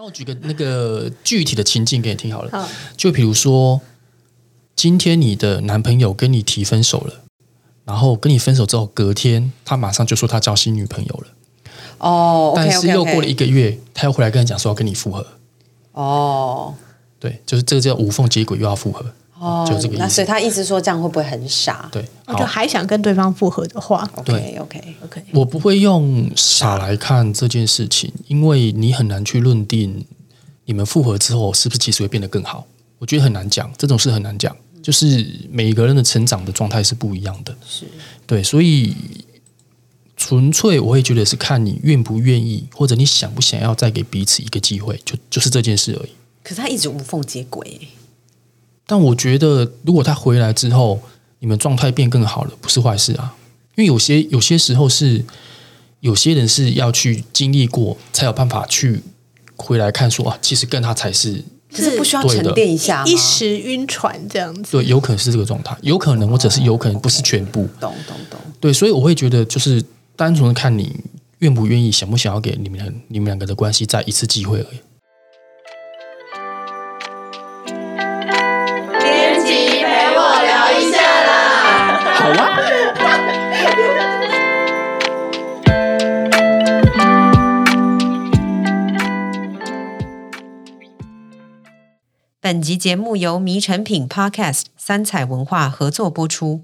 那我举个那个具体的情境给你听好了，好，就比如说，今天你的男朋友跟你提分手了，然后跟你分手之后，隔天他马上就说他交新女朋友了，哦但是又过了一个月，他又回来跟你讲说要跟你复合，哦。对，就是这个叫无缝接轨又要复合，哦就这个意思。那所以他意思说这样会不会很傻？对，我就好，还想跟对方复合的话？OK 对。OK，，OK，我不会用傻来看这件事情，因为你很难去论定你们复合之后是不是其实会变得更好，我觉得很难讲，这种事很难讲，就是每一个人的成长的状态是不一样的，是。对，所以纯粹我会觉得是看你愿不愿意，或者你想不想要再给彼此一个机会，就就是这件事而已。可是他一直无缝接轨，但我觉得，如果他回来之后，你们状态变更好了，不是坏事啊。因为有些有些时候是有些人是要去经历过，才有办法去回来看说啊，其实跟他才是可是不需要沉淀一下？一时晕船这样子。对，有可能是这个状态，有可能或者是有可能不是全部。懂懂懂，对，所以我会觉得就是单纯的看你愿不愿意，想不想要给你们你们两个的关系再一次机会而已。本集节目由迷成品 Podcast 三彩文化合作播出。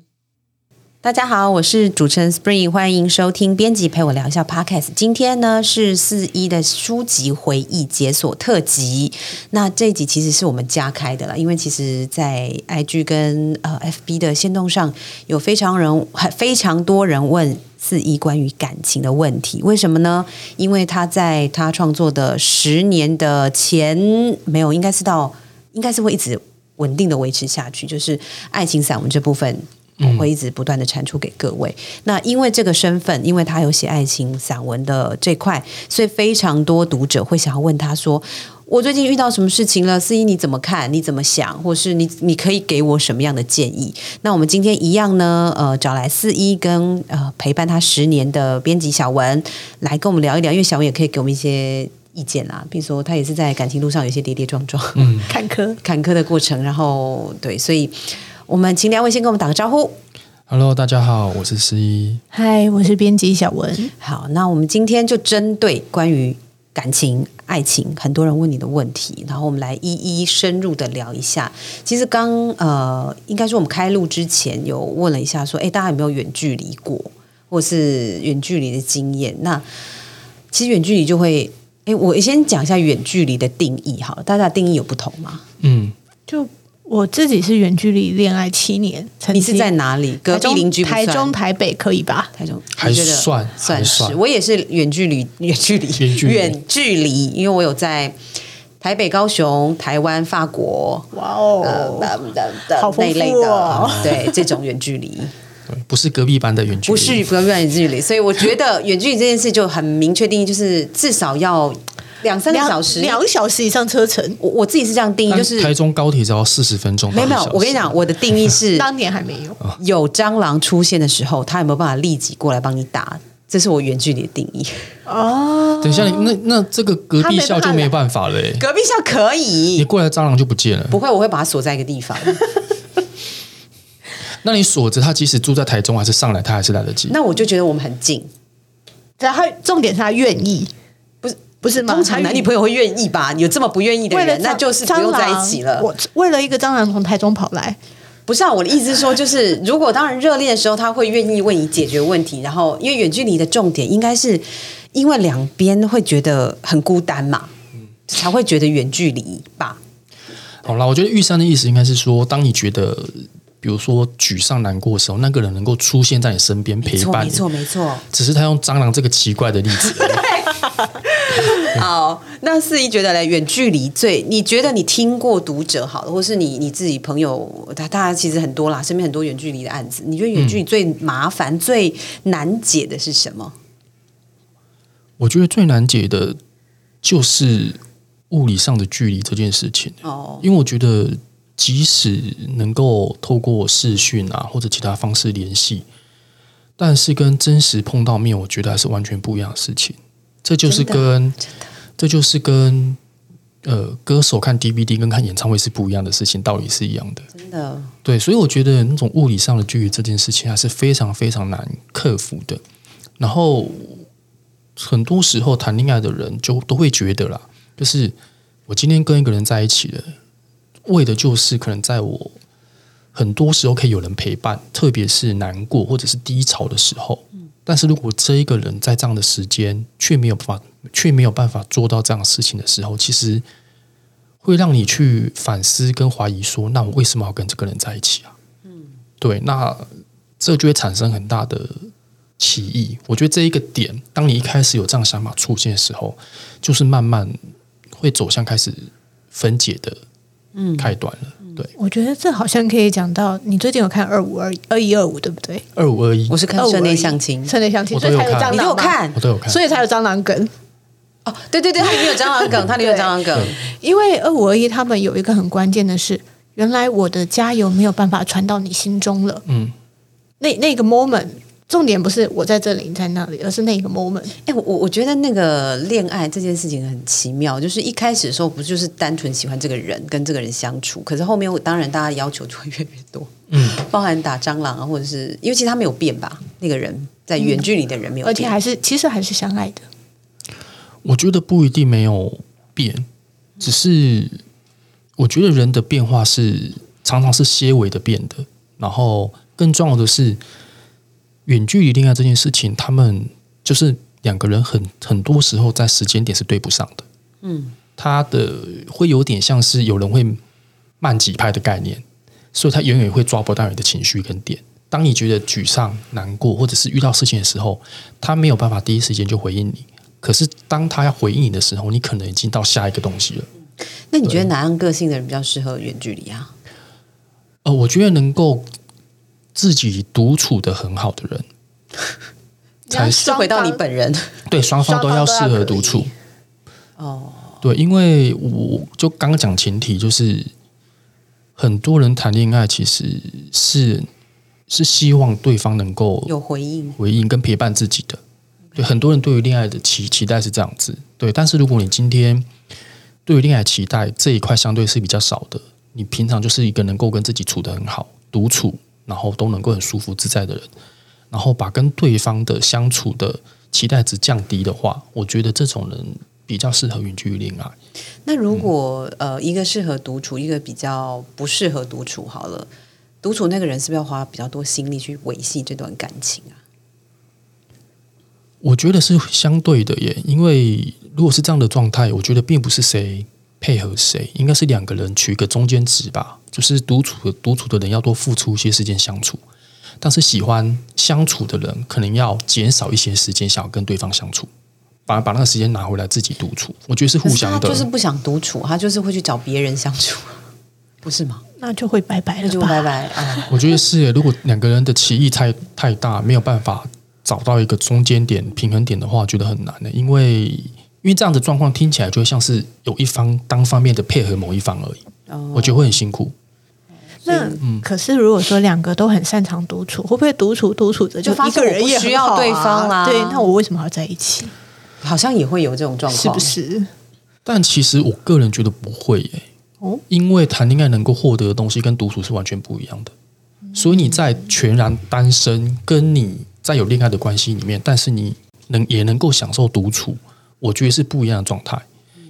大家好，我是主持人 Spring，欢迎收听编辑陪我聊一下 Podcast。今天呢是四一的书籍回忆解锁特辑。那这一集其实是我们加开的了，因为其实，在 IG 跟呃 FB 的线动上有非常人非常多人问四一关于感情的问题，为什么呢？因为他在他创作的十年的前没有，应该是到应该是会一直稳定的维持下去，就是爱情散文这部分。我会一直不断的产出给各位。那因为这个身份，因为他有写爱情散文的这块，所以非常多读者会想要问他说：“我最近遇到什么事情了？四一你怎么看？你怎么想？或是你你可以给我什么样的建议？”那我们今天一样呢，呃，找来四一跟呃陪伴他十年的编辑小文来跟我们聊一聊，因为小文也可以给我们一些意见啦，比如说他也是在感情路上有些跌跌撞撞。嗯，坎坷，坎坷的过程，然后对，所以我们请两位先跟我们打个招呼。Hello，大家好，我是十一。嗨，我是编辑小文。好，那我们今天就针对关于感情、爱情，很多人问你的问题，然后我们来一一深入的聊一下。其实刚呃，应该说我们开录之前有问了一下，说，哎，大家有没有远距离过，或是远距离的经验？那其实远距离就会，哎，我先讲一下远距离的定义好了，大家的定义有不同吗？嗯，就我自己是远距离恋爱七年，你是在哪里？隔壁邻居台中、台北可以吧？台中。还你觉得算。算是，还算我也是远距离，远距离，远距离。远距离，因为我有在台北、高雄、台湾、法国，哇呃哦，好丰富那一类的，哦对这种远距离，对，不是隔壁班的远距离，不是隔壁班远距离，所以我觉得 远距离这件事就很明确定义，就是至少要两三个小时。两个小时以上车程，我我自己是这样定义，就是台中高铁只要四十分钟，没有没有，我跟你讲，，我的定义是 当年还没有。有蟑螂出现的时候，他有没有办法立即过来帮你打？这是我远距离的定义。哦，等一下，那那这个隔壁校就没办法了、欸，隔壁校可以你以，过来蟑螂就不见了。不会，我会把它锁在一个地方。那你锁着他，即使住在台中还是上来，他还是来得及。那我就觉得我们很近。然后他重点是他愿意，不是不是吗？通常男女朋友会愿意吧？有这么不愿意的人，那就是不用在一起了。我为了一个蟑螂从台中跑来，不是啊，我的意思是说，就是 如果当然热恋的时候，他会愿意为你解决问题，然后因为远距离的重点应该是因为两边会觉得很孤单嘛，才会觉得远距离吧。好啦，我觉得玉山的意思应该是说，当你觉得，比如说沮丧、难过的时候，那个人能够出现在你身边陪，伴你。没错，没错。只是他用蟑螂这个奇怪的例子。好，那四一觉得嘞，远距离最，你觉得你听过读者好了，或是你你自己朋友，他大家其实很多啦，身边很多远距离的案子，你觉得远距离最麻烦、最难解的是什么？我觉得最难解的就是物理上的距离这件事情，哦，因为我觉得即使能够透过视讯啊或者其他方式联系，但是跟真实碰到面，我觉得还是完全不一样的事情。这就是跟这就是跟呃，歌手看 DVD 跟看演唱会是不一样的事情，道理是一样的。真的，对，所以我觉得那种物理上的距离这件事情还是非常非常难克服的。然后很多时候谈恋爱的人就都会觉得啦，就是我今天跟一个人在一起了，为的就是可能在我很多时候可以有人陪伴，特别是难过或者是低潮的时候。但是如果这一个人在这样的时间却没有办法，却没有办法做到这样的事情的时候，其实会让你去反思跟怀疑，说那我为什么要跟这个人在一起啊？嗯，对，那这就会产生很大的歧义。我觉得这一个点，当你一开始有这样想法出现的时候，就是慢慢会走向开始分解的嗯，太短了。对，我觉得这好像可以讲到，你最近有看二五二二一二五对不对？二五二一。我是看社内相亲，社内相亲，我都有所以才有看蟑螂嘛。你都有看？我都有看，所以才有蟑螂梗。哦，对对对，它里面有蟑螂梗，它里面有蟑螂梗，因为二五二一他们有一个很关键的是，原来我的加油没有办法传到你心中了。嗯，那那个 moment，重点不是我在这里，你在那里，而是那个 moment。哎，我我我觉得那个恋爱这件事情很奇妙，就是一开始的时候不就是单纯喜欢这个人，跟这个人相处，可是后面当然大家要求就会越来越多，嗯，包含打蟑螂啊，或者是因为其实他没有变吧，那个人在远距离的人没有变，而且还是其实还是相爱的。我觉得不一定没有变，只是我觉得人的变化是常常是些微的变的，然后更重要的是，远距离恋爱这件事情，他们就是两个人很很多时候在时间点是对不上的，嗯，他的会有点像是有人会慢几拍的概念，所以他永远会抓不到你的情绪跟点。当你觉得沮丧、难过，或者是遇到事情的时候，他没有办法第一时间就回应你。可是当他要回应你的时候，你可能已经到下一个东西了。那你觉得哪样个性的人比较适合远距离啊？呃，我觉得能够自己独处的很好的人，才是回到你本人对双方都要适合独处。哦，对，因为我就刚刚讲前提，就是很多人谈恋爱其实是是希望对方能够有回应，回应跟陪伴自己的。对，很多人对于恋爱的期期待是这样子。对，但是如果你今天对于恋爱期待这一块相对是比较少的，你平常就是一个能够跟自己处的很好、独处，然后都能够很舒服自在的人，然后把跟对方的相处的期待值降低的话，我觉得这种人比较适合远距离恋爱。那如果、呃一个适合独处，一个比较不适合独处，好了，独处那个人是不是要花比较多心力去维系这段感情啊？我觉得是相对的耶，因为如果是这样的状态，我觉得并不是谁配合谁，应该是两个人取一个中间值吧。就是独处的独处的人要多付出一些时间相处，但是喜欢相处的人可能要减少一些时间，想要跟对方相处，把把那个时间拿回来自己独处。我觉得是互相的，他就是不想独处，他就是会去找别人相处，不是吗？那就会拜拜了？那就拜拜啊！我觉得是耶。如果两个人的歧义太太大，没有办法找到一个中间点、平衡点的话，我觉得很难的。因为因为这样的状况听起来就会像是有一方单方面的配合某一方而已，哦我觉得会很辛苦。那、可是如果说两个都很擅长独处，会不会独处独处着就发一个人也需要对方啦对，那我为什么要在一起？好像也会有这种状况，是不？是？但其实我个人觉得不会耶，哦，因为谈恋爱能够获得的东西跟独处是完全不一样的。所以你在全然单身，跟你在有恋爱的关系里面，但是你能也能够享受独处，我觉得是不一样的状态。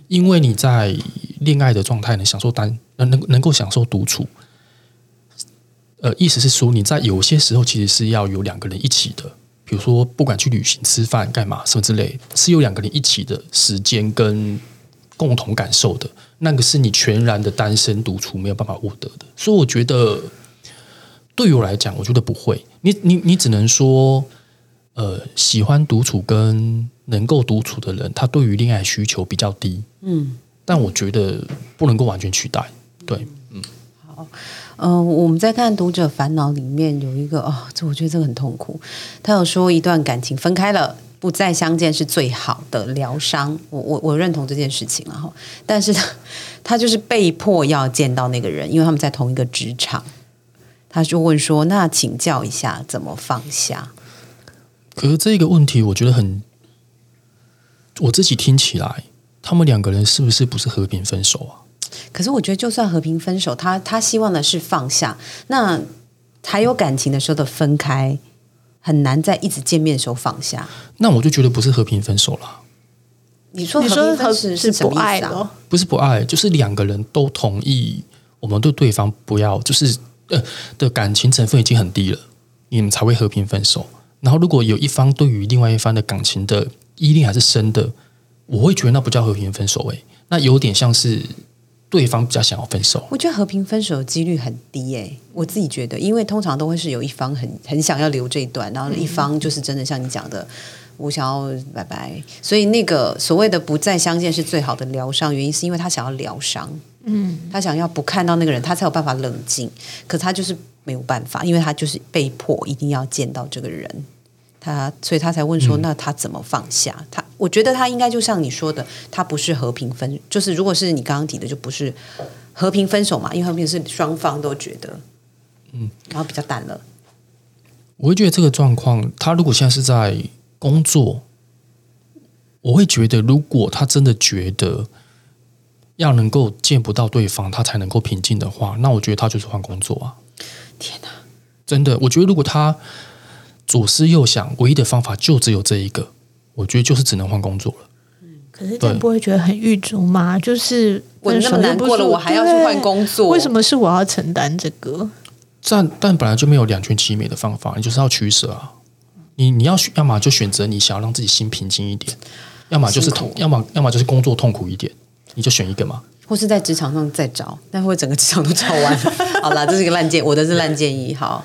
因为你在恋爱的状态能享受单，能能能够享受独处，呃，意思是说你在有些时候其实是要有两个人一起的，比如说不管去旅行、吃饭、干嘛什么之类，是有两个人一起的时间跟共同感受的，那个是你全然的单身独处没有办法获得的。所以我觉得，对于我来讲，我觉得不会。你你你只能说，呃，喜欢独处跟能够独处的人，他对于恋爱需求比较低，嗯，但我觉得不能够完全取代。对，嗯、嗯我们在看《读者烦恼》里面有一个哦，这我觉得这个很痛苦。他有说一段感情分开了，不再相见是最好的疗伤。我我我认同这件事情了哈，但是他 他就是被迫要见到那个人，因为他们在同一个职场。他就问说：“那请教一下，怎么放下可是这个问题，我觉得很，我自己听起来他们两个人是不是不是和平分手啊？可是我觉得，就算和平分手，他他希望的是放下。那还有感情的时候的分开，很难在一直见面的时候放下。那我就觉得不是和平分手了。你说你说和平分手是是不爱？不是不爱，就是两个人都同意，我们对对方不要，就是呃的感情成分已经很低了，你们才会和平分手。然后如果有一方对于另外一方的感情的依恋还是深的，我会觉得那不叫和平分手、欸，那有点像是对方比较想要分手。我觉得和平分手的几率很低诶、我自己觉得，因为通常都会是有一方很很想要留这一段，然后一方就是真的像你讲的，我想要拜拜。所以那个所谓的不再相见是最好的疗伤，原因是因为他想要疗伤，嗯，他想要不看到那个人，他才有办法冷静。可他就是没有办法，因为他就是被迫一定要见到这个人。他，所以他才问说：“那他怎么放下？”他，我觉得他应该就像你说的，他不是和平分，就是如果是你刚刚提的，就不是和平分手嘛，因为和平是双方都觉得，嗯，然后比较淡了。我会觉得这个状况，他如果现在是在工作，我会觉得，如果他真的觉得要能够见不到对方，他才能够平静的话，那我觉得他就是换工作啊！天哪，真的，我觉得如果他左思右想，唯一的方法就只有这一个，我觉得就是只能换工作了。可是这样不会觉得很郁卒吗？就是我那么难过了，我还要去换工作，为什？么是我要承担这个？但但本来就没有两全其美的方法，你就是要取舍啊！你你要选，要么就选择你想要让自己心平静一点，要么就是痛，要么要么就是工作痛苦一点，你就选一个嘛。或是在职场上再找，但会整个职场都找完了。好啦，这是一个烂建，我的是烂建议。好，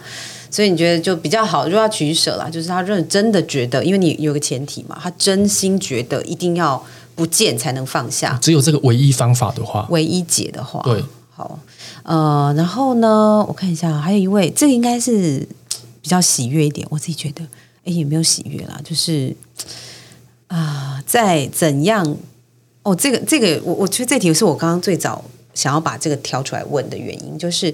所以你觉得就比较好，就要取舍啦。就是他认真的觉得，因为你有个前提嘛，他真心觉得一定要不见才能放下。只有这个唯一方法的话，唯一解的话，对，好，呃，然后呢，我看一下，还有一位，这个应该是比较喜悦一点，我自己觉得，哎，也没有喜悦啦，就是啊、在怎样？哦，这个这个，我我觉得这题是我刚刚最早想要把这个挑出来问的原因，就是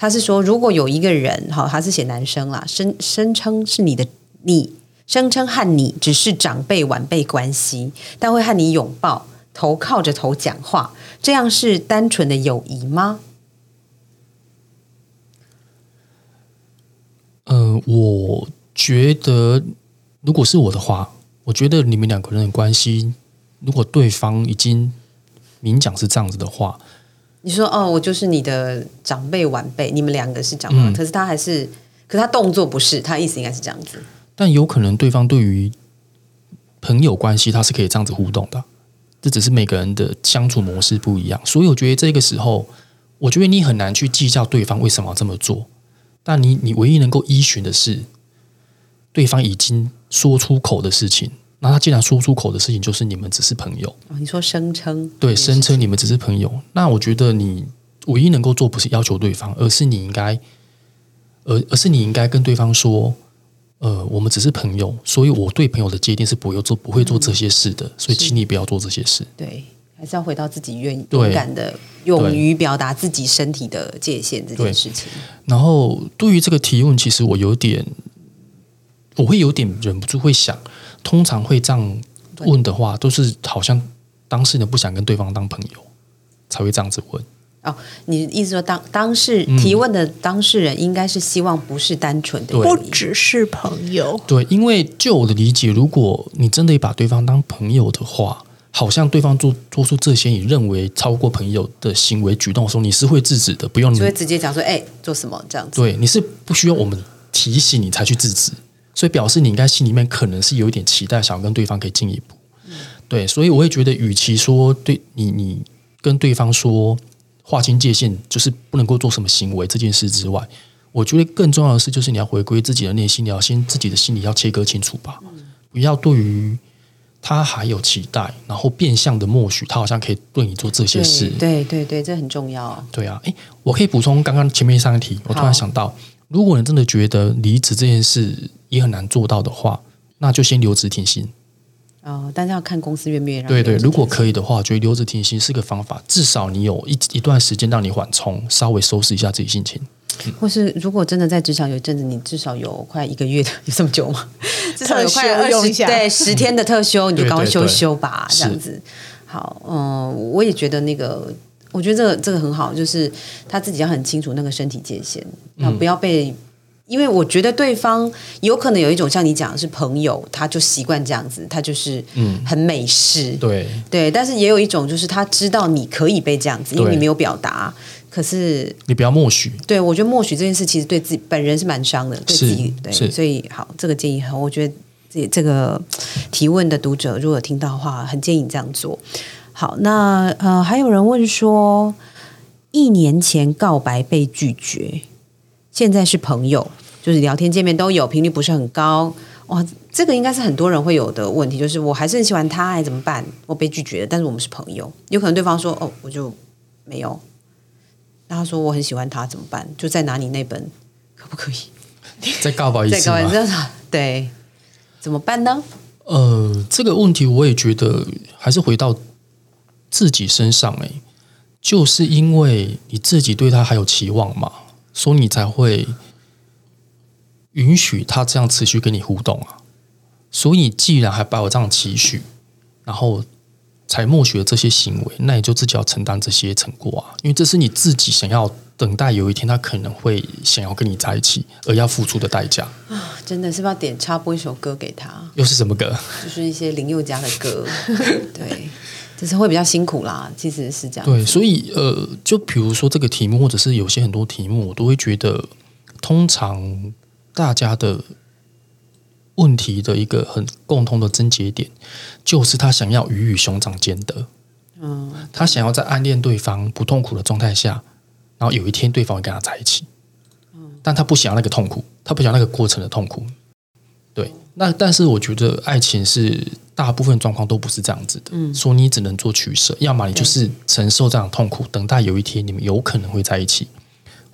他是说，如果有一个人，哈，他是写男生啦，声声称是你的你，声称和你只是长辈晚辈关系，但会和你拥抱，头靠着头讲话，这样是单纯的友谊吗？呃，我觉得如果是我的话，我觉得你们两个人的关系，如果对方已经明讲是这样子的话，你说哦，我就是你的长辈晚辈，你们两个是长辈，嗯可是他还是，可是他动作不是，他意思应该是这样子。但有可能对方对于朋友关系他是可以这样子互动的，这只是每个人的相处模式不一样，所以我觉得这个时候，我觉得你很难去计较对方为什么要这么做，但你你唯一能够依循的是对方已经说出口的事情。那他既然说出口的事情就是你们只是朋友，哦，你说声称，对，声称你们只是朋友，那我觉得你唯一能够做不是要求对方，而是你应该，而而是你应该跟对方说，呃，我们只是朋友，所以我对朋友的界定是不会做不会做这些事的，所以请你不要做这些事。对，还是要回到自己愿对勇敢的、勇于表达自己身体的界限这件事情。然后对于这个提问，其实我有点，我会有点忍不住会想，通常会这样问的话，都是好像当事人不想跟对方当朋友，才会这样子问。哦，你意思说当当事嗯提问的当事人应该是希望不是单纯的对不只是朋友，对，因为就我的理解，如果你真的把对方当朋友的话，好像对方做做出这些你认为超过朋友的行为举动的时候，你是会制止的，不用你就会直接讲说，哎，做什么这样子？对，你是不需要我们提醒你才去制止，所以表示你应该心里面可能是有一点期待，想要跟对方可以进一步。对，所以我会觉得，与其说对你你跟对方说划清界限，就是不能够做什么行为这件事之外，我觉得更重要的是，就是你要回归自己的内心，你要先自己的心里要切割清楚吧，不要对于他还有期待，然后变相的默许他好像可以对你做这些事。对对对，这很重要。对啊，诶，我可以补充刚刚前面上一题，我突然想到，如果你真的觉得离职这件事也很难做到的话，那就先留职停薪。哦，但是要看公司愿不愿意让对对，如果可以的话，我觉得留职停薪是个方法，至少你有一一段时间让你缓冲，稍微收拾一下自己心情。或是如果真的在职场有一阵子，你至少有快一个月的，有这么久吗？至少有快二十用一下对十天的特休，你就赶快休对对对休吧，这样子。好，嗯，我也觉得那个，我觉得这个这个很好，就是他自己要很清楚那个身体界限，那不要被。因为我觉得对方有可能有一种像你讲的是朋友，他就习惯这样子，他就是嗯很美式，对对。但是也有一种就是他知道你可以被这样子，因为你没有表达，可是你不要默许。对我觉得默许这件事其实对自己本人是蛮伤的，对自己对，所以好这个建议很，我觉得这这个提问的读者如果有听到的话，很建议你这样做。好，那呃还有人问说，一年前告白被拒绝，现在是朋友，就是聊天见面都有，频率不是很高。哇，这个应该是很多人会有的问题，就是我还是很喜欢他，哎怎么办？我被拒绝了，但是我们是朋友，有可能对方说哦，我就没有。那他说我很喜欢他，怎么办？就再拿你那本，可不可以？再告白一次再告白，对，怎么办呢？呃，这个问题我也觉得还是回到自己身上、欸，就是因为你自己对他还有期望嘛，所以你才会允许他这样持续跟你互动啊。所以你既然还抱有这样期许，然后才默许了这些行为，那你就自己要承担这些成果啊，因为这是你自己想要等待有一天他可能会想要跟你在一起而要付出的代价啊。真的是不是要点插播一首歌给他，又是什么歌？就是一些林宥嘉的歌，对，就是会比较辛苦啦。其实是这样，对，所以呃，就比如说这个题目，或者是有些很多题目，我都会觉得，通常大家的问题的一个很共通的症结点，就是他想要鱼与熊掌兼得。嗯，他想要在暗恋对方不痛苦的状态下，然后有一天对方会跟他在一起。嗯但他不想要那个痛苦，他不想要那个过程的痛苦。对，那但是我觉得爱情是大部分状况都不是这样子的，嗯，说你只能做取舍，要么你就是承受这样的痛苦，等待有一天你们有可能会在一起，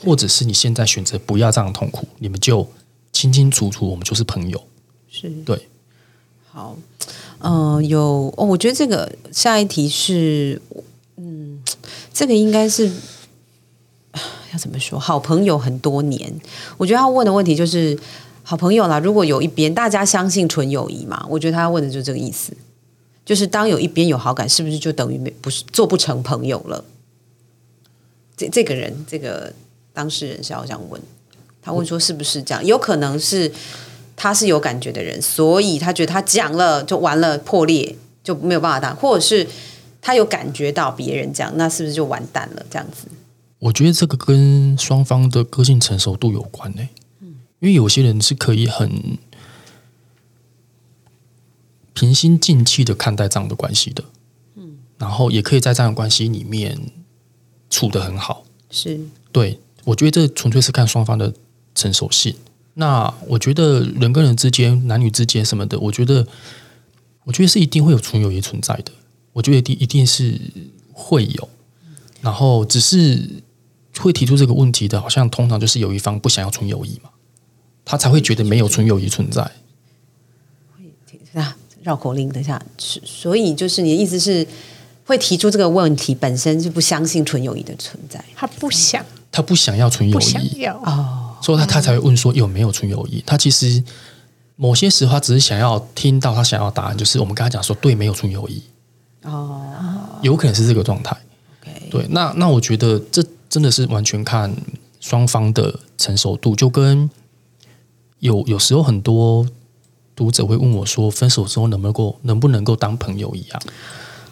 或者是你现在选择不要这样的痛苦，你们就清清楚楚，我们就是朋友。是对，好，呃，有哦，我觉得这个下一题是，嗯，这个应该是要怎么说？好朋友很多年，我觉得他问的问题就是好朋友啦。如果有一边大家相信纯友谊嘛，我觉得他问的就是这个意思，就是当有一边有好感，是不是就等于没不是做不成朋友了？这这个人，这个当事人是要这样问，他问说是不是这样？有可能是。他是有感觉的人，所以他觉得他讲了就完了，破裂就没有办法当，或者是他有感觉到别人这样，那是不是就完蛋了？这样子，我觉得这个跟双方的个性成熟度有关呢、因为有些人是可以很平心静气的看待这样的关系的，嗯，然后也可以在这样的关系里面处的很好。是对我觉得这纯粹是看双方的成熟性。那我觉得人跟人之间、男女之间什么的，我觉得，我觉得是一定会有纯友谊存在的。我觉得一定一定是会有，然后只是会提出这个问题的，好像通常就是有一方不想要纯友谊嘛，他才会觉得没有纯友谊存在。啊，绕口令，等一下，是所以就是你的意思是会提出这个问题本身就不相信纯友谊的存在他不想，他不想要纯友不想谊，要，哦，所以他他才会问说有没有纯友谊。他其实某些时候他只是想要听到他想要的答案，就是我们跟他讲说对，没有纯友谊。哦有可能是这个状态。，OK，对，那那我觉得这真的是完全看双方的成熟度，就跟有有时候很多读者会问我说，分手之后能不能够能不能够当朋友一样？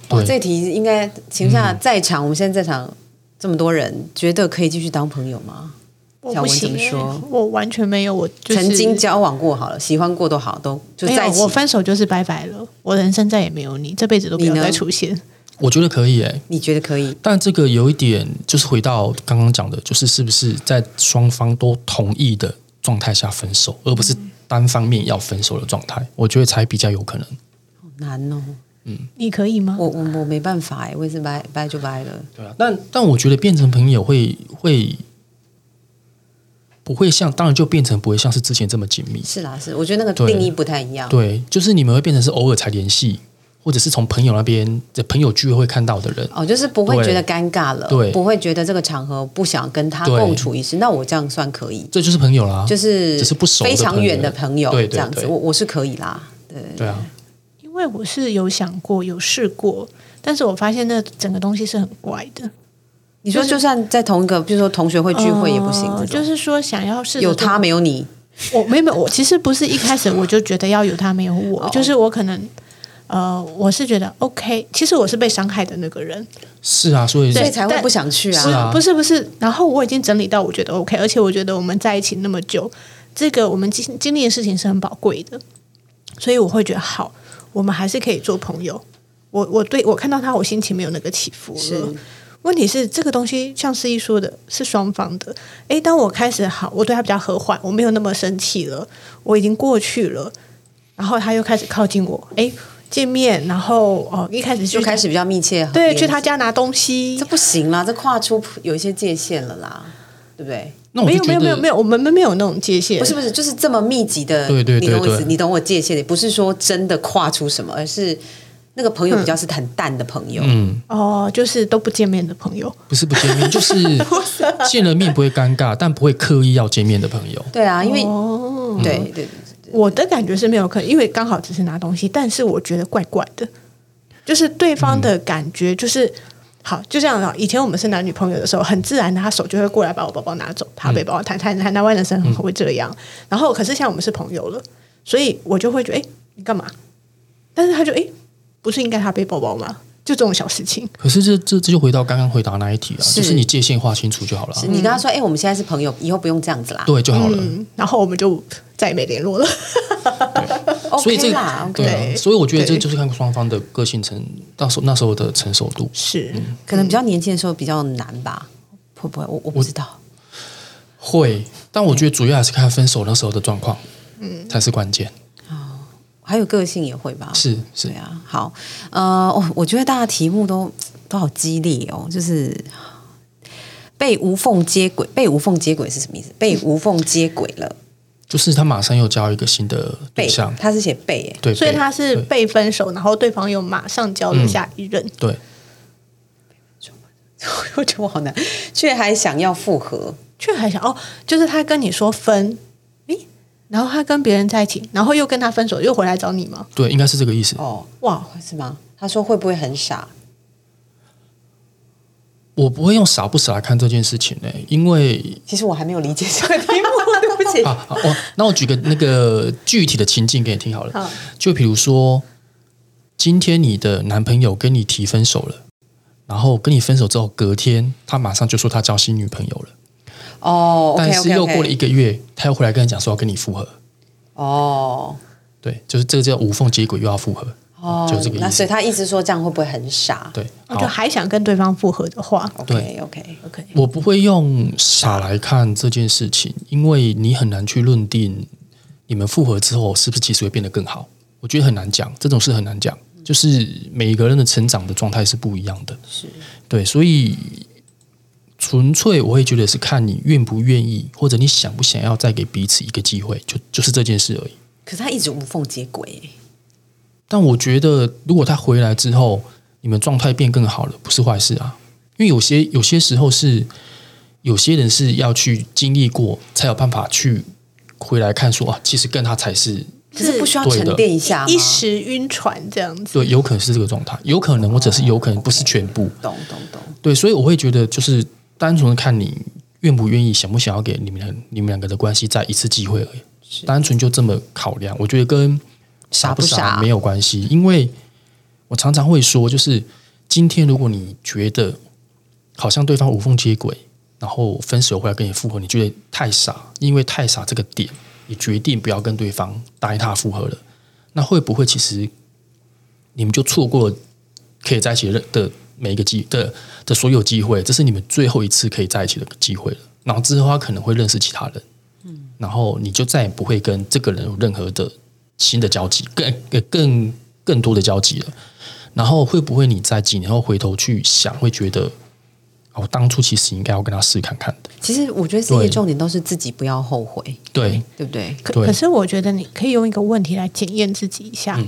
哇，对这题应该请下在场，我们现在在场这么多人，觉得可以继续当朋友吗？小文怎么说我完全没有，我就是曾经交往过好了，喜欢过都好，都就没有，在一起。我分手就是拜拜了，我人生再也没有你，这辈子都不要再出现。我觉得可以诶、你觉得可以？但这个有一点就是回到刚刚讲的，就是是不是在双方都同意的状态下分手，而不是单方面要分手的状态，我觉得才比较有可能。好难哦，嗯你可以吗？我我我没办法哎，我也是掰掰就掰了。对啊，但但我觉得变成朋友会会不会像，当然就变成不会像是之前这么紧密。是啦，是，我觉得那个定义不太一样。对，就是你们会变成是偶尔才联系，或者是从朋友那边的朋友聚会会看到的人。哦，就是不会觉得尴尬了，对。不会觉得这个场合不想跟他共处一室，那我这样算可以，这就是朋友啦，就是只是不熟非常远的朋友对对这样子，对。我我是可以啦。对，对啊，因为我是有想过，有试过，但是我发现那整个东西是很怪的。你说就算在同一个，比如说同学会聚会也不行，呃就是说想要是有他没有你，我没有没有，我其实不是一开始我就觉得要有他没有我，就是我可能呃，我是觉得 OK，其实我是被伤害的那个人，是啊，所以所以才会不想去啊。是啊不是不是，然后我已经整理到我觉得 OK，而且我觉得我们在一起那么久，这个我们经经历的事情是很宝贵的，所以我会觉得好，我们还是可以做朋友。我我对我看到他，我心情没有那个起伏了。问题是这个东西像思怡说的，是双方的。诶，当我开始好，我对他比较和缓，我没有那么生气了，我已经过去了，然后他又开始靠近我，诶，见面，然后哦，一开始就开始比较密切，对去他家拿东西这，不行啦，这跨出有一些界限了啦，对不对？没有没有没有没有，我们没有那种界限，不是不是，就是这么密集的，对对对你懂我意思？你懂我界限的，不是说真的跨出什么，而是那个朋友比较是很淡的朋友。嗯，哦，就是都不见面的朋友。不是不见面，就是见了面不会尴尬，但不会刻意要见面的朋友。对啊，因为、哦，对对对我的感觉是没有可能，因为刚好只是拿东西，但是我觉得怪怪的，就是对方的感觉就是。好，就这样了。以前我们是男女朋友的时候，很自然的，他手就会过来把我包包拿走，他背包，台台台湾男生很会这样。然后，可是像我们是朋友了，所以我就会觉得，哎，你干嘛？但是他就，哎，不是应该他背包包吗？就这种小事情。可是这这这就回到刚刚回答那一题啊，是就是你界限划清楚就好了，是你跟他说，哎、我们现在是朋友，以后不用这样子啦。对就好了。嗯，然后我们就再也没联络了。所以这个啦，对所以我觉得这就是看双方的个性成，到时候那时候的成熟度。是，可能比较年轻的时候比较难吧，会不会？我我不知道。会，但我觉得主要还是看分手那时候的状况，嗯，才是关键。还有个性也会吧，是是，啊。好，呃，我我觉得大家题目都都好激烈哦，就是被无缝接轨，被无缝接轨是什么意思？被无缝接轨了，就是他马上又交一个新的被对象，他是写被哎，对，所以他是被分手，然后对方又马上交了下一任。对。我觉得我好难，却还想要复合，却还想哦，就是他跟你说分，诶，然后他跟别人在一起，然后又跟他分手，又回来找你吗？对，应该是这个意思。哦，哇，是吗？他说会不会很傻？我不会用傻不傻来看这件事情呢、因为其实我还没有理解这个题目，对不起。啊，好哦那我举个那个具体的情境给你听好了。好，就比如说，今天你的男朋友跟你提分手了，然后跟你分手之后，隔天他马上就说他交新女朋友了，哦但，OK 是 OK 又过了一个月，他又回来跟你讲说要跟你复合。哦。对，就是这个叫无缝接轨又要复合，哦就这个意思。那所以他一直说这样会不会很傻？对，我就，还想跟对方复合的话？OK 对。OK，，OK，我不会用傻来看这件事情，因为你很难去论定你们复合之后是不是其实会变得更好。我觉得很难讲，这种事很难讲，就是每一个人的成长的状态是不一样的。是。对，所以纯粹我会觉得是看你愿不愿意，或者你想不想要再给彼此一个机会，就就是这件事而已。可是他一直无缝接轨，但我觉得，如果他回来之后，你们状态变更好了，不是坏事啊。因为有些有些时候是有些人是要去经历过，才有办法去回来看说啊，其实跟他才是可是不需要沉淀一下？一时晕船这样子。对，有可能是这个状态，有可能或者是有可能不是全部。懂懂懂，对，所以我会觉得就是单纯的看你愿不愿意，想不想要给你们你们两个的关系再一次机会而已。单纯就这么考量，我觉得跟傻不傻没有关系，因为我常常会说，就是今天如果你觉得好像对方无缝接轨，然后分手回来跟你复合，你觉得太傻，因为太傻这个点，你决定不要跟对方答应他复合了，那会不会其实你们就错过了可以在一起的的每一个机的的所有机会？这是你们最后一次可以在一起的机会了。然后之后他可能会认识其他人，嗯然后你就再也不会跟这个人有任何的新的交集，更更更多的交集了。然后会不会你在几年后回头去想，会觉得哦，当初其实应该要跟他试看看的。其实我觉得这些对重点都是自己不要后悔，对，对不对？对可可是我觉得你可以用一个问题来检验自己一下。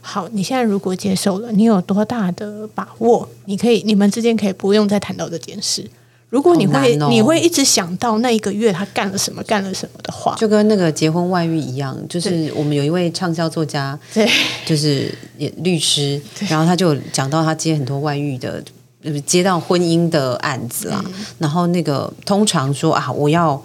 好，你现在如果接受了，你有多大的把握？你可以，你们之间可以不用再谈到这件事。如果你会、哦你会一直想到那一个月他干了什么干了什么的话，就跟那个结婚外遇一样，就是我们有一位畅销作家，对就是也律师，然后他就讲到他接很多外遇的，呃接到婚姻的案子啦。然后那个通常说啊，我要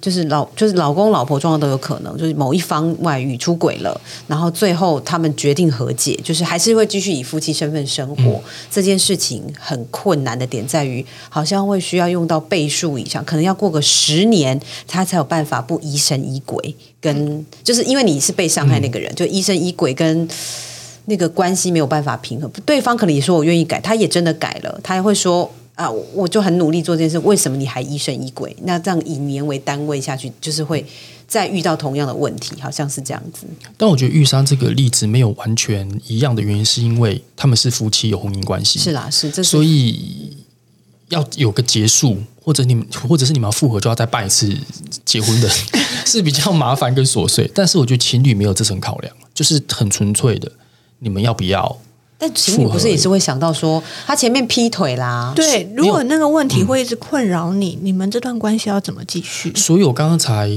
就是老就是老公老婆状况都有可能，就是某一方外遇出轨了，然后最后他们决定和解，就是还是会继续以夫妻身份生活。这件事情很困难的点在于，好像会需要用到倍数以上，可能要过个十年，他才有办法不疑神疑鬼，跟就是因为你是被伤害那个人，就疑神疑鬼跟。那个关系没有办法平衡，对方可能也说我愿意改，他也真的改了，他也会说啊，我我就很努力做这件事，为什么你还疑神疑鬼？那这样以年为单位下去，就是会再遇到同样的问题，好像是这样子。但我觉得玉山这个例子没有完全一样的原因，是因为他们是夫妻有婚姻关系，是啦，是这是所以要有个结束，或者你们或者是你们要复合，就要再办一次结婚的，是比较麻烦跟琐碎。但是我觉得情侣没有这层考量，就是很纯粹的，你们要不要？但情侣不是也是会想到说，他前面劈腿啦，对，如果那个问题会一直困扰你，你们这段关系要怎么继续？所以我刚刚才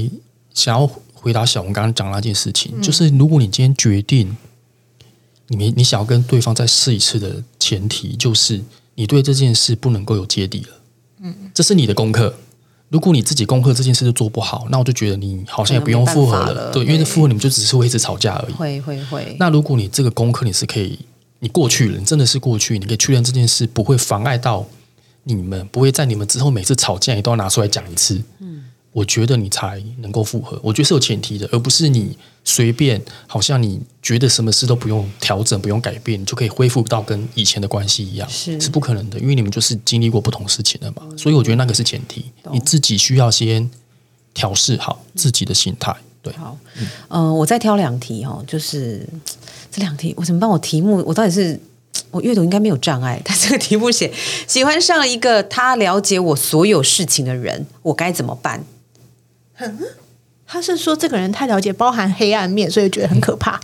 想要回答小红刚刚讲的那件事情，就是如果你今天决定，你们你想要跟对方再试一次的前提，就是你对这件事不能够有芥蒂了。嗯，这是你的功课。如果你自己功课这件事都做不好，那我就觉得你好像也不用复合了对，因为复合你们就只是会一直吵架而已。会会会，那如果你这个功课你是可以，你过去了，你真的是过去，你可以确认这件事不会妨碍到你们，不会在你们之后每次吵架你都要拿出来讲一次。嗯，我觉得你才能够复合，我觉得是有前提的，而不是你随便，好像你觉得什么事都不用调整、不用改变，你就可以恢复到跟以前的关系一样，是是不可能的，因为你们就是经历过不同事情的嘛。所以我觉得那个是前提，你自己需要先调试好自己的心态。对，好，嗯、我再挑两题哦，就是这两题，我怎么办？我题目我到底是我阅读应该没有障碍，但这个题目写喜欢上一个他了解我所有事情的人，我该怎么办？他是说这个人太了解，包含黑暗面，所以觉得很可怕，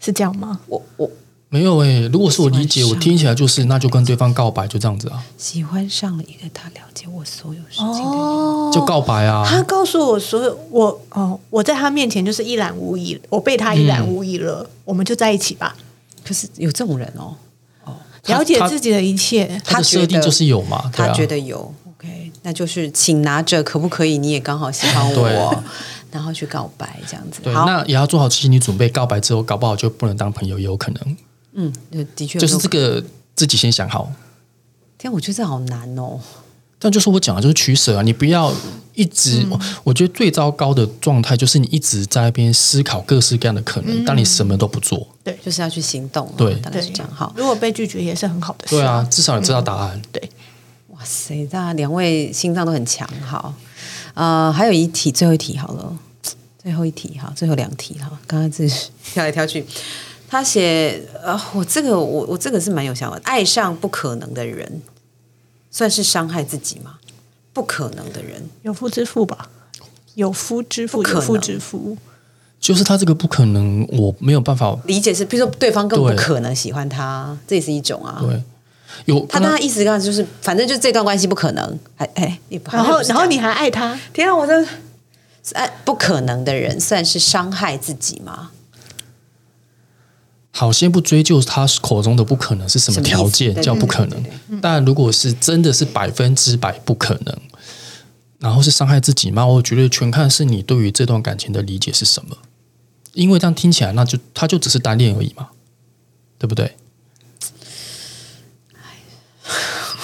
是这样吗？我我。没有诶、如果是我理解，我听起来就是那就跟对方告白，就这样子啊，喜欢上了一个他了解我所有事情的人，哦。就告白啊。他告诉我所有我哦，我在他面前就是一览无遗，我被他一览无遗了，我们就在一起吧，可是有这种人哦，他了解自己的一切。他的设定就是有嘛，他啊。觉得有、OK，那就是请拿着，可不可以？你也刚好喜欢我，然后去告白这样子。对，那也要做好心理准备，告白之后搞不好就不能当朋友，也有可能。嗯，的确就是这。个自己先想好。天，我觉得这好难哦。但就是我讲的，就是取舍啊，你不要一直。我我觉得最糟糕的状态就是你一直在那边思考各式各样的可能，但你什么都不做。对就是要去行动、啊，对当然是这样。好，如果被拒绝也是很好的事。对啊，，至少你知道答案。对，哇塞，大家两位心脏都很强。好，呃，还有一题，最后一题好了，最后一题哈，最后两题哈，刚刚自己挑来挑去。他写，呃，我这个我我这个是蛮有想法，爱上不可能的人，算是伤害自己吗？不可能的人，有夫之妇吧，有夫之妇，可有夫之妇。就是他这个不可能，我没有办法。理解是，比如说对方更不可能喜欢他，这也是一种啊。对，有他当他意思刚才就是，反正就这段关系不可能，还哎，也不然后，然后你还爱他，天啊，我真的是哎，不可能的人算是伤害自己吗？好，先不追究他口中的不可能是什么条件叫不可能对对，但如果是真的是百分之百不可能，然后是伤害自己吗？我觉得全看是你对于这段感情的理解是什么。因为这样听起来，那就他就只是单恋而已嘛，对不对？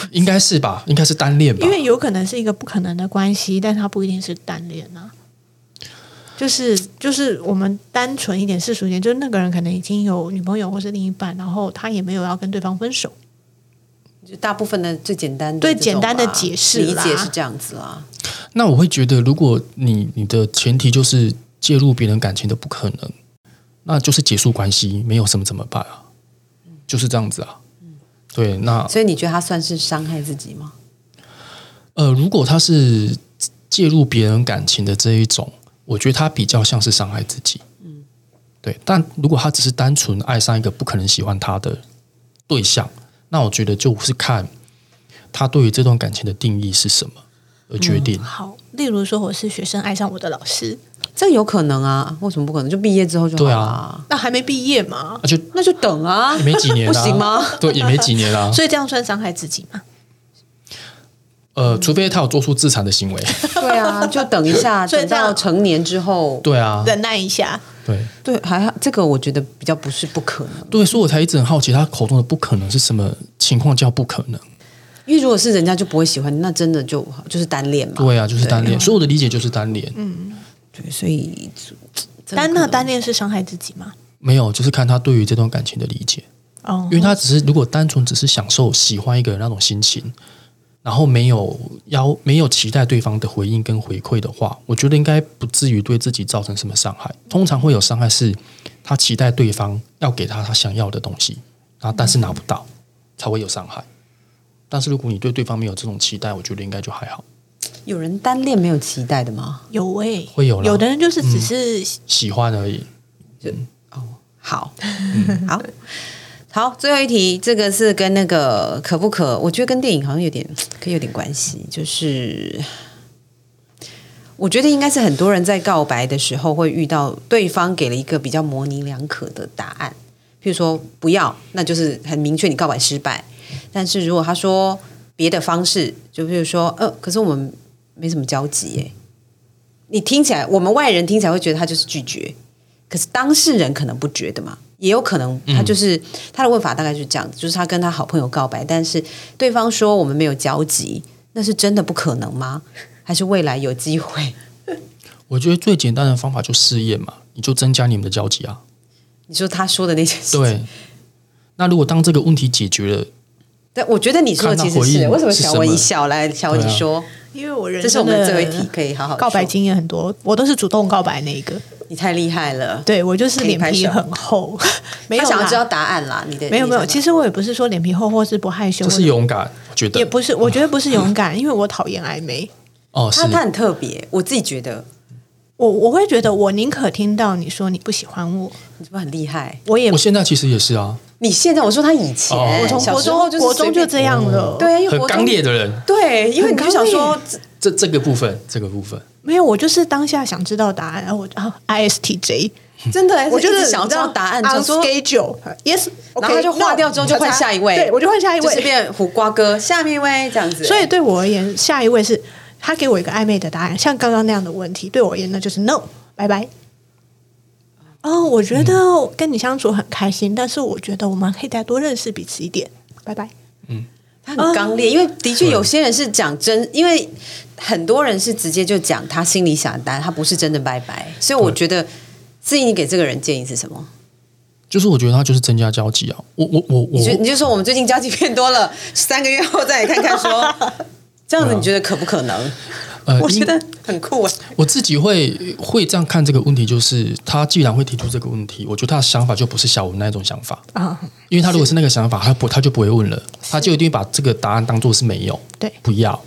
应该是吧，应该是单恋吧因。为有可能是一个不可能的关系，但它不一定是单恋啊。就是就是我们单纯一点、世俗一点，就是那个人可能已经有女朋友或是另一半，然后他也没有要跟对方分手。就大部分的最简单的最简单的啊解释理解是这样子啊。那我会觉得，如果你你的前提就是介入别人感情的不可能，那就是结束关系，没有什么怎么办啊？就是这样子啊。对，那所以你觉得他算是伤害自己吗？呃，如果他是介入别人感情的这一种，我觉得他比较像是伤害自己。嗯，对。但如果他只是单纯爱上一个不可能喜欢他的对象，那我觉得就是看他对于这段感情的定义是什么。而决定。好，例如说我是学生爱上我的老师，这有可能啊？为什么不可能？就毕业之后就好了、对啊那还没毕业嘛，那就那就等啊，也没几年、啊，不行吗？对，也没几年啊、所以这样算伤害自己吗？呃，除非他有做出自残的行为。对啊，就等一下，等到成年之后，对啊，忍耐一下，对对，还好这个我觉得比较不是不可能，对，所以我才一直很好奇，他口中的不可能是什么情况叫不可能？因为如果是人家就不会喜欢，那真的就就是单恋嘛。对啊，就是单恋。所以我的理解就是单恋，对，所以单那单恋是伤害自己吗？没有，就是看他对于这段感情的理解。哦因为他只是如果单纯只是享受喜欢一个人那种心情，然后没有要没有期待对方的回应跟回馈的话，我觉得应该不至于对自己造成什么伤害。通常会有伤害是他期待对方要给他他想要的东西，然后但是拿不到，才会有伤害。但是如果你对对方没有这种期待，我觉得应该就还好。有人单恋没有期待的吗？有诶、会有啦有的人就是只是喜欢而已。人哦好，好，好，最后一题，这个是跟那个可不可？我觉得跟电影好像有点，可以有点关系。就是我觉得应该是很多人在告白的时候会遇到对方给了一个比较模棱两可的答案，譬如说不要，那就是很明确你告白失败。但是如果他说别的方式，就比如说，呃，可是我们没什么交集耶。你听起来，我们外人听起来会觉得他就是拒绝，可是当事人可能不觉得嘛，也有可能他就是、他的问法大概就是这样子，就是他跟他好朋友告白，但是对方说我们没有交集，那是真的不可能吗？还是未来有机会？我觉得最简单的方法就试验嘛，你就增加你们的交集啊。你说他说的那些事情，对。那如果当这个问题解决了，对，我觉得你说的其实是为什么小文一笑来，小文你说，因为我人这是我生的们最后一题，可以好好告白说经验很多，我都是主动告白那一个。你太厉害了，对我就是脸皮很厚，没有想要知道答案啦，你的没有没有，其实我也不是说脸皮厚或是不害羞，这是勇敢，我觉得。也不是，我觉得不是勇敢，因为我讨厌暧昧。哦，是。他他很特别，我自己觉得。我我会觉得，我宁可听到你说你不喜欢我，你是不是很厉害？我也我现在其实也是啊，你现在我说他以前，哦。我从小国中时候就国中就这样了。对啊，因为很国中刚烈的人，对，因为你就想说，这这个部分，这个部分，没有，我就是当下想知道答案，然后我然后 ISTJ，真的，我就是想知道答案，想 on 说，schedule。Yes，然后他就划掉之后就换下一位，对我就换下一就是位。变苦瓜哥，下面一位这样子。所以对我而言，下一位是他给我一个暧昧的答案，像刚刚那样的问题，对我而言那就是 no，拜拜。哦，我觉得跟你相处很开心，但是我觉得我们可以再多认识彼此一点，拜拜。嗯他很刚烈，因为的确有些人是讲真，因为很多人是直接就讲他心里想的答案，他不是真的拜拜。所以我觉得，至于你给这个人建议是什么？就是我觉得他就是增加交集啊。我我我我你就你就说我们最近交集变多了，三个月后再来看看说，这样子你觉得可不可能？呃，我觉得很酷啊。我自己会会这样看这个问题，就是他既然会提出这个问题，我觉得他的想法就不是小文那种想法啊，因为他如果是那个想法，他不他就不会问了，他就一定把这个答案当做是没有，对不要。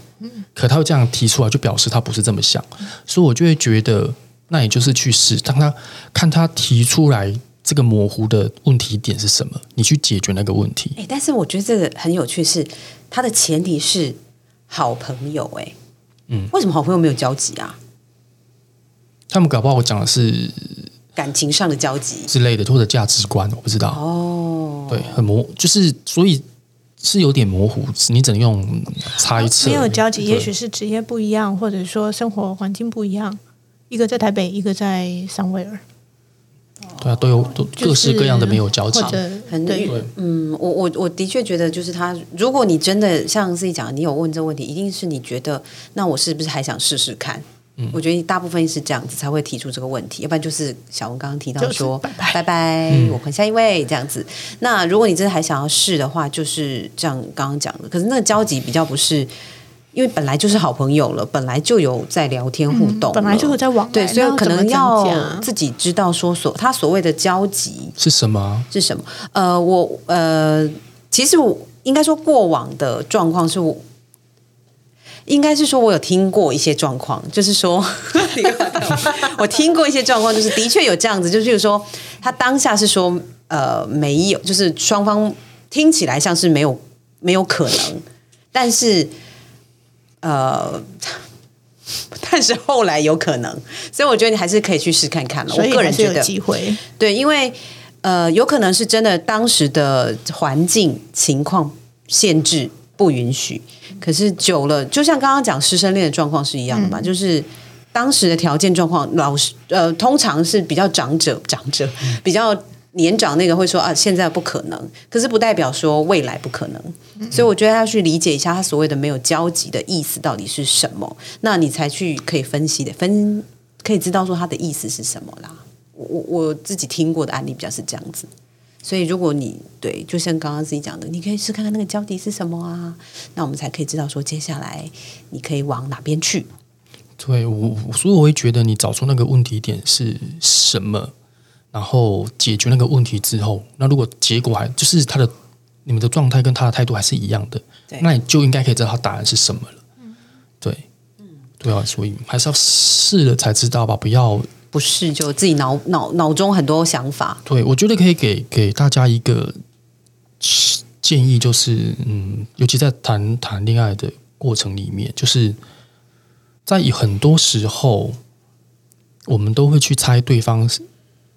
可他会这样提出来，就表示他不是这么想，所以我就会觉得，那也就是去试，当他看他提出来这个模糊的问题点是什么，你去解决那个问题。哎，但是我觉得这个很有趣是，他的前提是好朋友哎。嗯，为什么好朋友没有交集啊？他们搞不好讲的是感情上的交集之类的，或者价值观，我不知道。哦。对，很模，就是所以是有点模糊，你只能用猜测。没有交集，也许是职业不一样，或者说生活环境不一样，一个在台北，一个在桑维尔，对啊，都有都各式各样的没有交集很对对嗯，我我我的确觉得，就是他，如果你真的像自己讲，你有问这个问题，一定是你觉得，那我是不是还想试试看？嗯我觉得大部分是这样子才会提出这个问题，要不然就是小文刚刚提到就是说，拜拜拜拜，嗯我换下一位这样子。那如果你真的还想要试的话，就是这样刚刚讲的。可是那个交集比较不是，因为本来就是好朋友了，本来就有在聊天互动了、本来就有在往来对，所以可能要自己知道说所他所谓的交集是什么啊？是什么？呃，我呃，其实我应该说过往的状况是我。应该是说，我有听过一些状况，就是说，我 我听过一些状况，就是的确有这样子，就譬如说，他当下是说，呃，没有，就是双方听起来像是没有没有可能，但是，呃，但是后来有可能，所以我觉得你还是可以去试看看了。我个人觉得，机会。对，因为呃，有可能是真的当时的环境情况限制不允许，可是久了，就像刚刚讲师生恋的状况是一样的嘛，就是。当时的条件状况，老师呃，通常是比较长者，长者比较年长那个会说啊，现在不可能，可是不代表说未来不可能。所以我觉得要去理解一下他所谓的没有交集的意思到底是什么，那你才去可以分析的分，可以知道说他的意思是什么啦。我我我自己听过的案例比较是这样子，所以如果你对，就像刚刚自己讲的，你可以试看看那个交集是什么啊，那我们才可以知道说接下来你可以往哪边去。对，我所以我会觉得你找出那个问题点是什么，然后解决那个问题之后，那如果结果还就是他的你们的状态跟他的态度还是一样的，那你就应该可以知道他答案是什么了。对，对啊，所以还是要试了才知道吧，不要不是就自己脑脑脑中很多想法，对，我觉得可以给给大家一个建议，就是嗯，尤其在谈谈恋爱的过程里面，就是在很多时候，我们都会去猜对方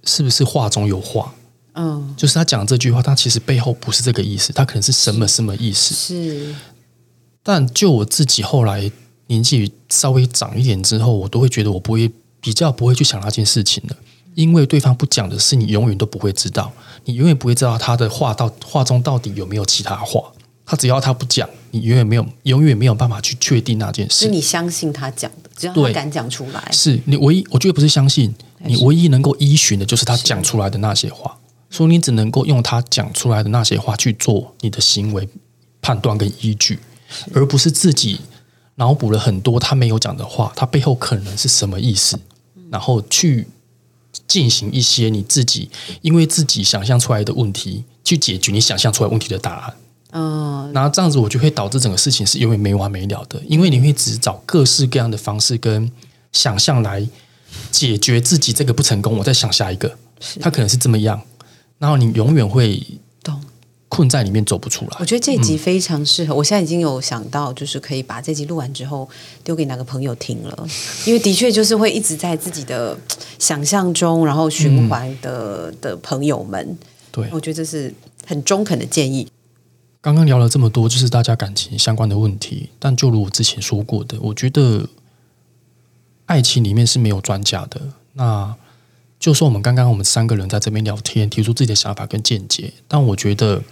是是不是话中有话，嗯，就是他讲这句话，他其实背后不是这个意思，他可能是什么什么意思。是。但就我自己后来年纪稍微长一点之后，我都会觉得我不会比较不会去想那件事情了，因为对方不讲的事，你永远都不会知道，你永远不会知道他的话到话中到底有没有其他话。他只要他不讲，你永远没有永远没有办法去确定那件事。是你相信他讲的，只要他敢讲出来，是你唯一，我觉得不是相信，你唯一能够依循的就是他讲出来的那些话，所以你只能够用他讲出来的那些话去做你的行为判断跟依据，而不是自己脑补了很多他没有讲的话，他背后可能是什么意思，然后去进行一些你自己因为自己想象出来的问题去解决你想象出来问题的答案。嗯，然后这样子，我就会导致整个事情是永远没完没了的，因为你会只找各式各样的方式跟想象来解决自己这个不成功，我再想下一个，他可能是这么样，然后你永远会懂。困在里面走不出来我。觉得这一集非常适合。我现在已经有想到，就是可以把这集录完之后丢给哪个朋友听了，因为的确就是会一直在自己的想象中，然后循环的、的朋友们，对，我觉得这是很中肯的建议。刚刚聊了这么多，就是大家感情相关的问题，但就如我之前说过的，我觉得爱情里面是没有专家的。那就说我们刚刚我们三个人在这边聊天，提出自己的想法跟见解，但我觉得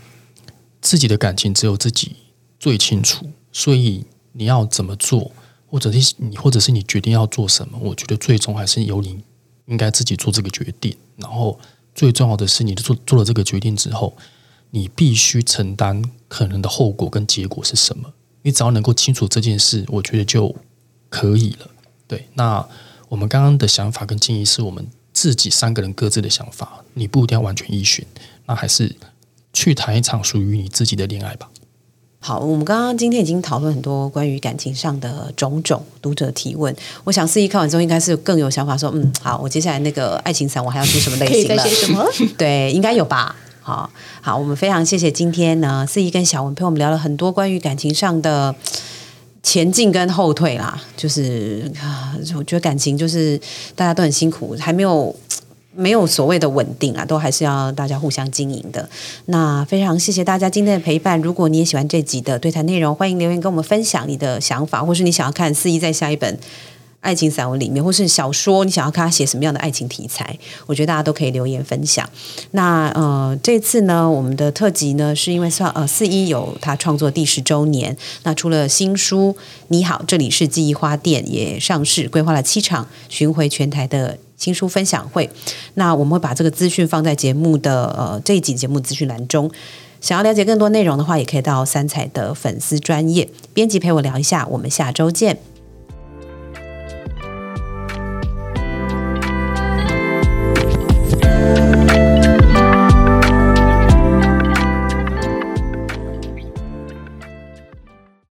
自己的感情只有自己最清楚，所以你要怎么做，或者是你或者是你决定要做什么，我觉得最终还是由你应该自己做这个决定。然后最重要的是，你做做了这个决定之后，你必须承担可能的后果跟结果是什么。你只要能够清楚这件事，我觉得就可以了。对，那我们刚刚的想法跟建议是我们自己三个人各自的想法，你不一定要完全依循，那还是去谈一场属于你自己的恋爱吧。好，我们刚刚今天已经讨论很多关于感情上的种种读者提问，我想四一看完之后应该是更有想法说，嗯，好，我接下来那个爱情伞我还要出什么类可以型了？再写什么？对，应该有吧。好好，我们非常谢谢今天呢，四一跟小文陪我们聊了很多关于感情上的 前进跟后退啦。就是，我觉得感情就是大家都很辛苦，还没有没有所谓的稳定啊，都还是要大家互相经营的。那非常谢谢大家今天的陪伴。如果你也喜欢这集的对谈内容，欢迎留言跟我们分享你的想法，或是你想要看四一在下一本。爱情散文里面，或是小说，你想要看他写什么样的爱情题材？我觉得大家都可以留言分享。那呃，这次呢，我们的特辑呢，是因为算呃四一有他创作第十周年，那除了新书《你好，这里是记忆花店》也上市，规划了七场巡回全台的。新书分享会，那我们会把这个资讯放在节目的呃这一集节目资讯栏中。想要了解更多内容的话，也可以到三彩的粉丝专业编辑陪我聊一下。我们下周见。